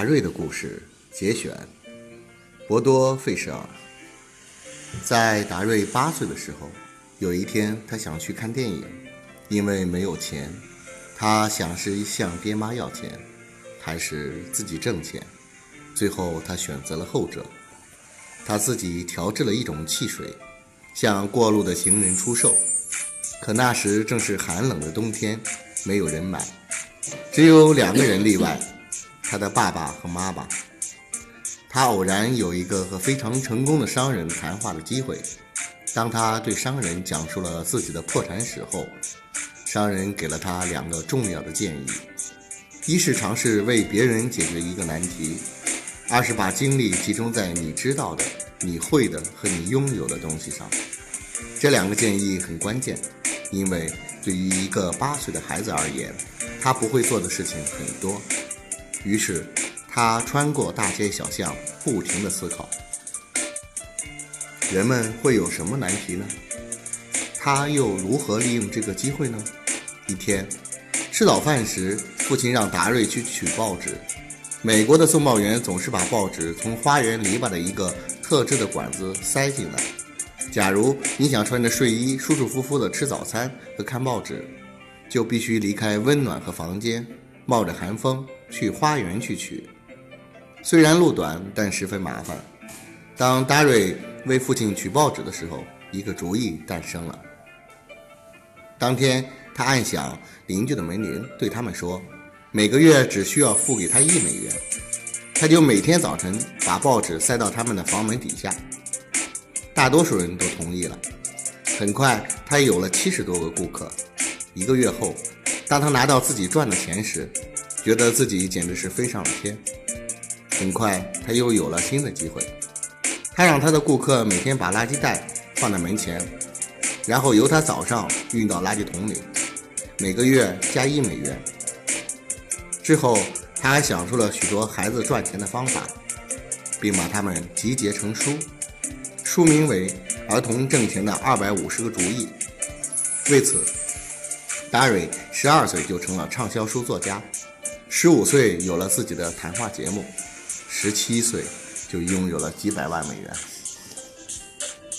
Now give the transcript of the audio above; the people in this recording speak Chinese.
达瑞的故事节选，博多·费舍尔。在达瑞八岁的时候，有一天他想去看电影，因为没有钱，他想是向爹妈要钱，还是自己挣钱？最后他选择了后者。他自己调制了一种汽水，向过路的行人出售。可那时正是寒冷的冬天，没有人买，只有两个人例外。他的爸爸和妈妈，他偶然有一个和非常成功的商人谈话的机会。当他对商人讲述了自己的破产史后，商人给了他两个重要的建议：一是尝试为别人解决一个难题；二是把精力集中在你知道的、你会的和你拥有的东西上。这两个建议很关键，因为对于一个八岁的孩子而言，他不会做的事情很多。于是，他穿过大街小巷，不停地思考：人们会有什么难题呢？他又如何利用这个机会呢？一天，吃早饭时，父亲让达瑞去取报纸。美国的送报员总是把报纸从花园篱笆的一个特制的管子塞进来。假如你想穿着睡衣舒舒服服地吃早餐和看报纸，就必须离开温暖和房间，冒着寒风。去花园去取，虽然路短，但十分麻烦。当达瑞为父亲取报纸的时候，一个主意诞生了。当天，他按响邻居的门铃，对他们说：“每个月只需要付给他一美元，他就每天早晨把报纸塞到他们的房门底下。”大多数人都同意了。很快，他有了七十多个顾客。一个月后，当他拿到自己赚的钱时，觉得自己简直是飞上了天。很快，他又有了新的机会。他让他的顾客每天把垃圾袋放在门前，然后由他早上运到垃圾桶里，每个月加一美元。之后，他还想出了许多孩子赚钱的方法，并把它们集结成书，书名为《儿童挣钱的二百五十个主意》。为此，达瑞十二岁就成了畅销书作家。十五岁有了自己的谈话节目，十七岁就拥有了几百万美元。